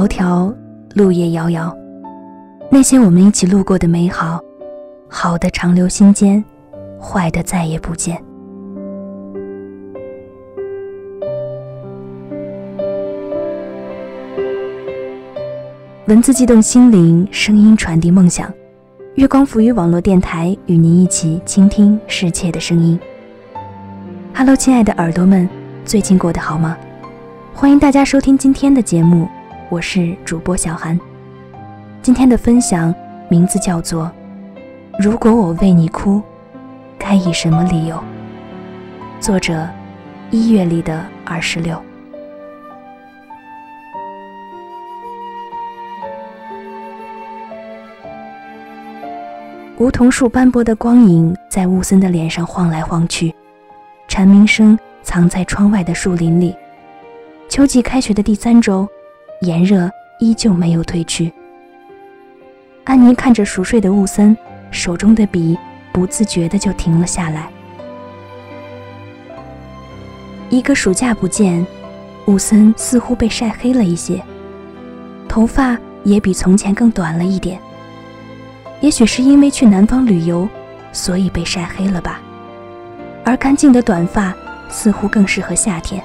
迢迢，路也遥遥。那些我们一起路过的美好，好的长留心间，坏的再也不见。文字激动心灵，声音传递梦想。月光浮语网络电台与您一起倾听世界的声音。Hello，亲爱的耳朵们，最近过得好吗？欢迎大家收听今天的节目，我是主播小韩。今天的分享名字叫做《如果我为你哭，该以什么理由》。作者：一月里的二十六。梧桐树斑驳的光影在乌森的脸上晃来晃去，蝉鸣声藏在窗外的树林里。秋季开学的第三周，炎热依旧没有褪去。安妮看着熟睡的雾森，手中的笔不自觉的就停了下来。一个暑假不见，雾森似乎被晒黑了一些，头发也比从前更短了一点。也许是因为去南方旅游，所以被晒黑了吧。而干净的短发似乎更适合夏天。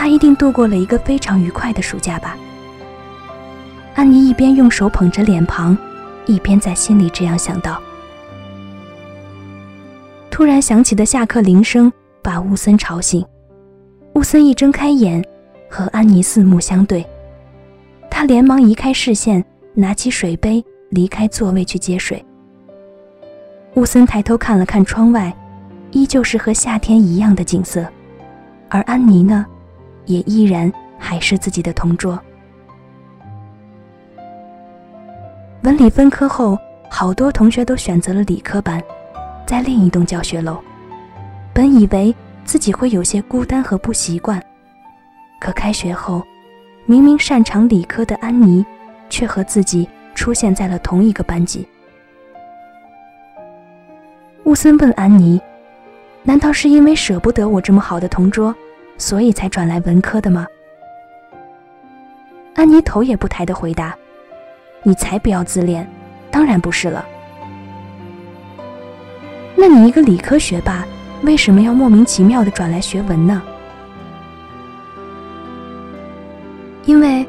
他一定度过了一个非常愉快的暑假吧。安妮一边用手捧着脸庞，一边在心里这样想到。突然响起的下课铃声把乌森吵醒，乌森一睁开眼，和安妮四目相对，他连忙移开视线，拿起水杯离开座位去接水。乌森抬头看了看窗外，依旧是和夏天一样的景色，而安妮呢？也依然还是自己的同桌。文理分科后，好多同学都选择了理科班，在另一栋教学楼。本以为自己会有些孤单和不习惯，可开学后，明明擅长理科的安妮，却和自己出现在了同一个班级。乌森问安妮：“难道是因为舍不得我这么好的同桌？”所以才转来文科的吗？安妮头也不抬的回答：“你才不要自恋，当然不是了。那你一个理科学霸，为什么要莫名其妙的转来学文呢？因为，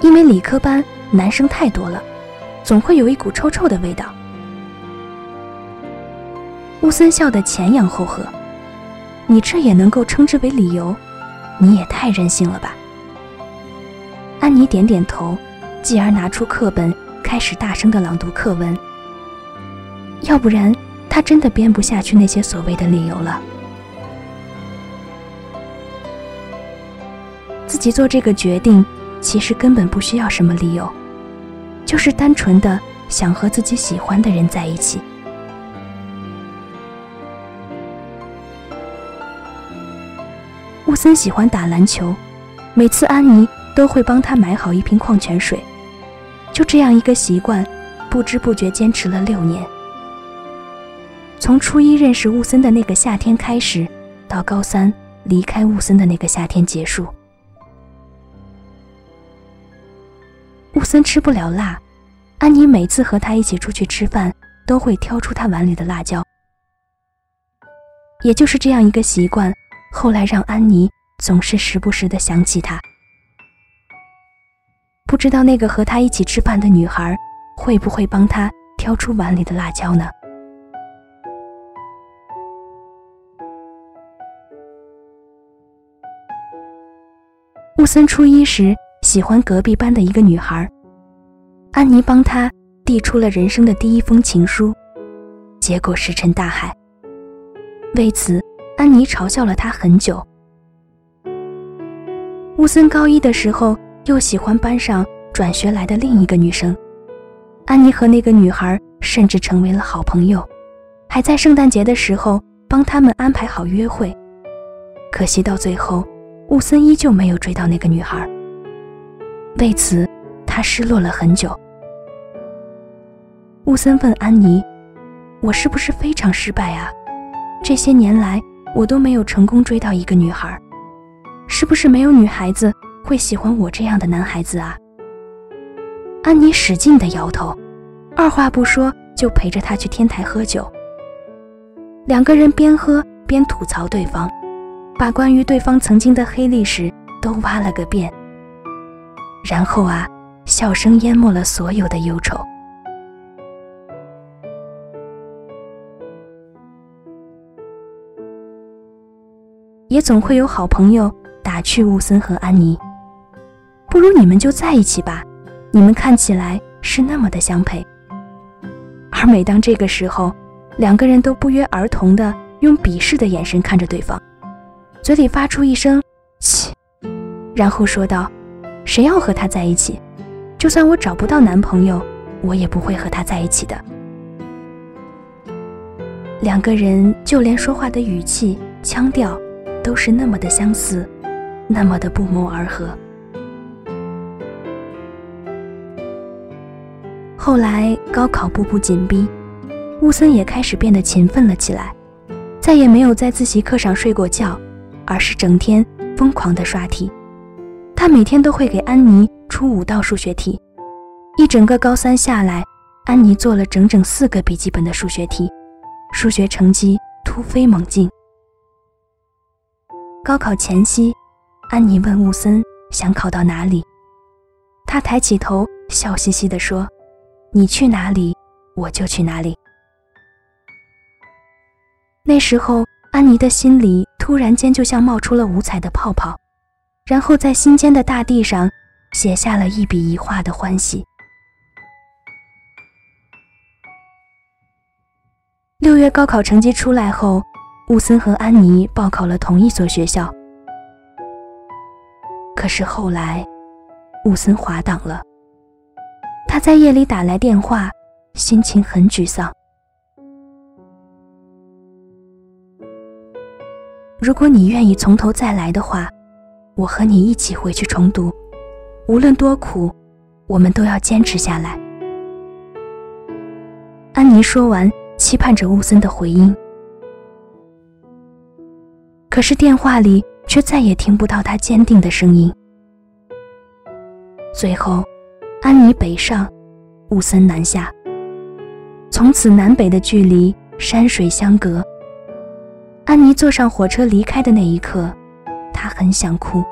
因为理科班男生太多了，总会有一股臭臭的味道。”乌森笑得前仰后合。你这也能够称之为理由？你也太任性了吧！安妮点点头，继而拿出课本，开始大声的朗读课文。要不然，她真的编不下去那些所谓的理由了。自己做这个决定，其实根本不需要什么理由，就是单纯的想和自己喜欢的人在一起。森喜欢打篮球，每次安妮都会帮他买好一瓶矿泉水。就这样一个习惯，不知不觉坚持了六年。从初一认识乌森的那个夏天开始，到高三离开乌森的那个夏天结束。乌森吃不了辣，安妮每次和他一起出去吃饭，都会挑出他碗里的辣椒。也就是这样一个习惯。后来让安妮总是时不时的想起他，不知道那个和他一起吃饭的女孩会不会帮他挑出碗里的辣椒呢？乌森初一时喜欢隔壁班的一个女孩，安妮帮他递出了人生的第一封情书，结果石沉大海。为此。安妮嘲笑了他很久。乌森高一的时候又喜欢班上转学来的另一个女生，安妮和那个女孩甚至成为了好朋友，还在圣诞节的时候帮他们安排好约会。可惜到最后，乌森依旧没有追到那个女孩。为此，他失落了很久。乌森问安妮：“我是不是非常失败啊？这些年来。”我都没有成功追到一个女孩，是不是没有女孩子会喜欢我这样的男孩子啊？安妮使劲的摇头，二话不说就陪着他去天台喝酒。两个人边喝边吐槽对方，把关于对方曾经的黑历史都挖了个遍。然后啊，笑声淹没了所有的忧愁。也总会有好朋友打趣乌森和安妮：“不如你们就在一起吧，你们看起来是那么的相配。”而每当这个时候，两个人都不约而同的用鄙视的眼神看着对方，嘴里发出一声“切”，然后说道：“谁要和他在一起？就算我找不到男朋友，我也不会和他在一起的。”两个人就连说话的语气、腔调。都是那么的相似，那么的不谋而合。后来高考步步紧逼，乌森也开始变得勤奋了起来，再也没有在自习课上睡过觉，而是整天疯狂的刷题。他每天都会给安妮出五道数学题，一整个高三下来，安妮做了整整四个笔记本的数学题，数学成绩突飞猛进。高考前夕，安妮问乌森想考到哪里，他抬起头，笑嘻嘻地说：“你去哪里，我就去哪里。”那时候，安妮的心里突然间就像冒出了五彩的泡泡，然后在心间的大地上写下了一笔一画的欢喜。六月高考成绩出来后。乌森和安妮报考了同一所学校，可是后来，乌森滑档了。他在夜里打来电话，心情很沮丧。如果你愿意从头再来的话，我和你一起回去重读，无论多苦，我们都要坚持下来。安妮说完，期盼着乌森的回音。可是电话里却再也听不到他坚定的声音。最后，安妮北上，乌森南下。从此南北的距离山水相隔。安妮坐上火车离开的那一刻，她很想哭。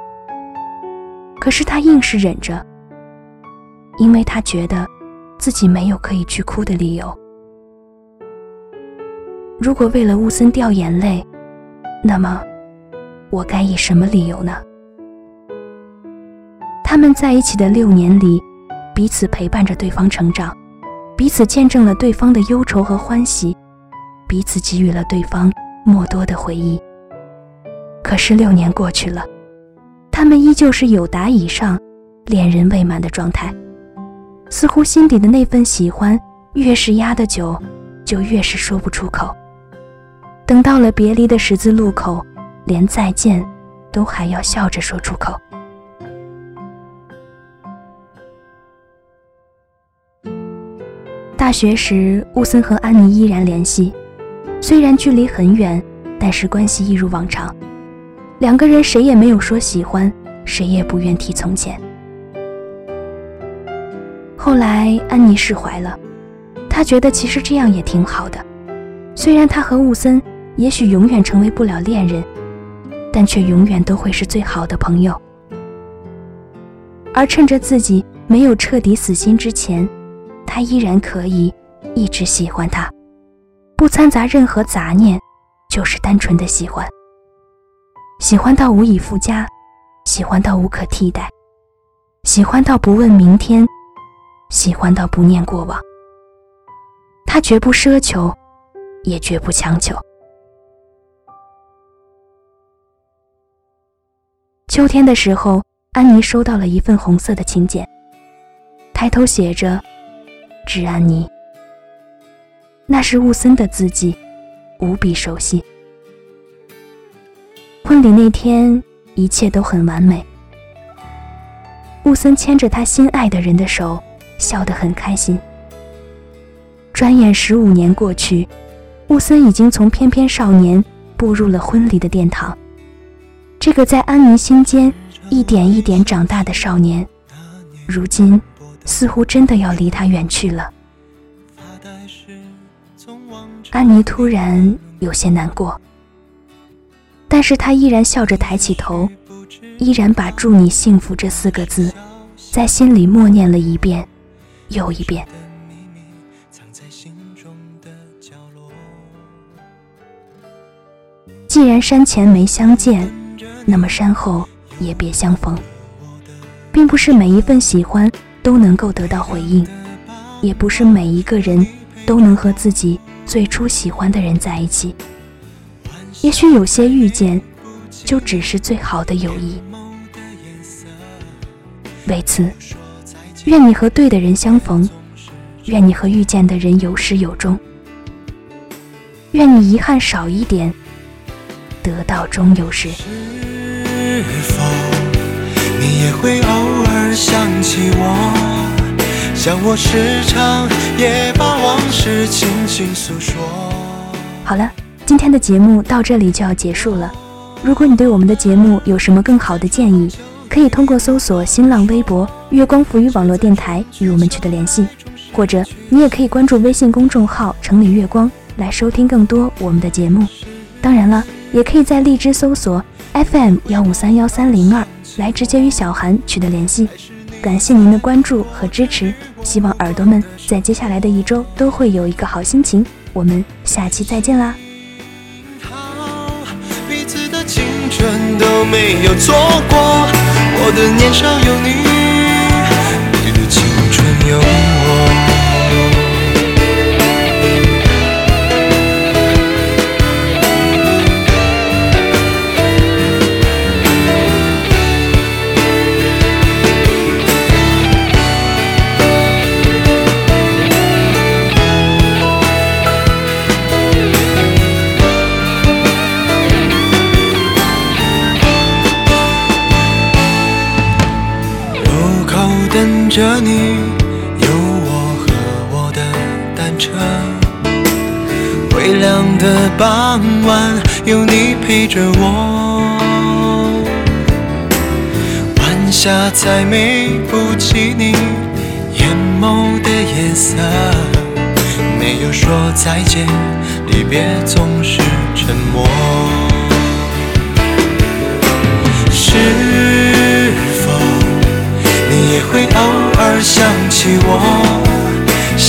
可是她硬是忍着，因为她觉得自己没有可以去哭的理由。如果为了乌森掉眼泪，那么。我该以什么理由呢？他们在一起的六年里，彼此陪伴着对方成长，彼此见证了对方的忧愁和欢喜，彼此给予了对方莫多的回忆。可是六年过去了，他们依旧是有达以上，恋人未满的状态，似乎心底的那份喜欢越是压得久，就越是说不出口。等到了别离的十字路口。连再见，都还要笑着说出口。大学时，乌森和安妮依然联系，虽然距离很远，但是关系一如往常。两个人谁也没有说喜欢，谁也不愿提从前。后来，安妮释怀了，她觉得其实这样也挺好的。虽然她和乌森也许永远成为不了恋人。但却永远都会是最好的朋友。而趁着自己没有彻底死心之前，他依然可以一直喜欢他，不掺杂任何杂念，就是单纯的喜欢。喜欢到无以复加，喜欢到无可替代，喜欢到不问明天，喜欢到不念过往。他绝不奢求，也绝不强求。秋天的时候，安妮收到了一份红色的请柬，抬头写着“致安妮”。那是雾森的字迹，无比熟悉。婚礼那天，一切都很完美。雾森牵着他心爱的人的手，笑得很开心。转眼十五年过去，雾森已经从翩翩少年步入了婚礼的殿堂。这个在安妮心间一点一点长大的少年，如今似乎真的要离他远去了。安妮突然有些难过，但是她依然笑着抬起头，依然把“祝你幸福”这四个字在心里默念了一遍又一遍。既然山前没相见，那么山后也别相逢。并不是每一份喜欢都能够得到回应，也不是每一个人都能和自己最初喜欢的人在一起。也许有些遇见，就只是最好的友谊。为此，愿你和对的人相逢，愿你和遇见的人有始有终，愿你遗憾少一点。得到终有时。是否你也会偶尔想起我，像我时常也把往事轻轻诉说。好了，今天的节目到这里就要结束了。如果你对我们的节目有什么更好的建议，可以通过搜索新浪微博“月光浮语网络电台”与我们取得联系，或者你也可以关注微信公众号“城里月光”来收听更多我们的节目。当然了。也可以在荔枝搜索 FM 幺五三幺三零二来直接与小韩取得联系。感谢您的关注和支持，希望耳朵们在接下来的一周都会有一个好心情。我们下期再见啦！彼此的青春都没有错过，我的年少有，你有我和我的单车。微凉的傍晚，有你陪着我。晚霞再美不及你眼眸的颜色。没有说再见，离别总是沉默。是。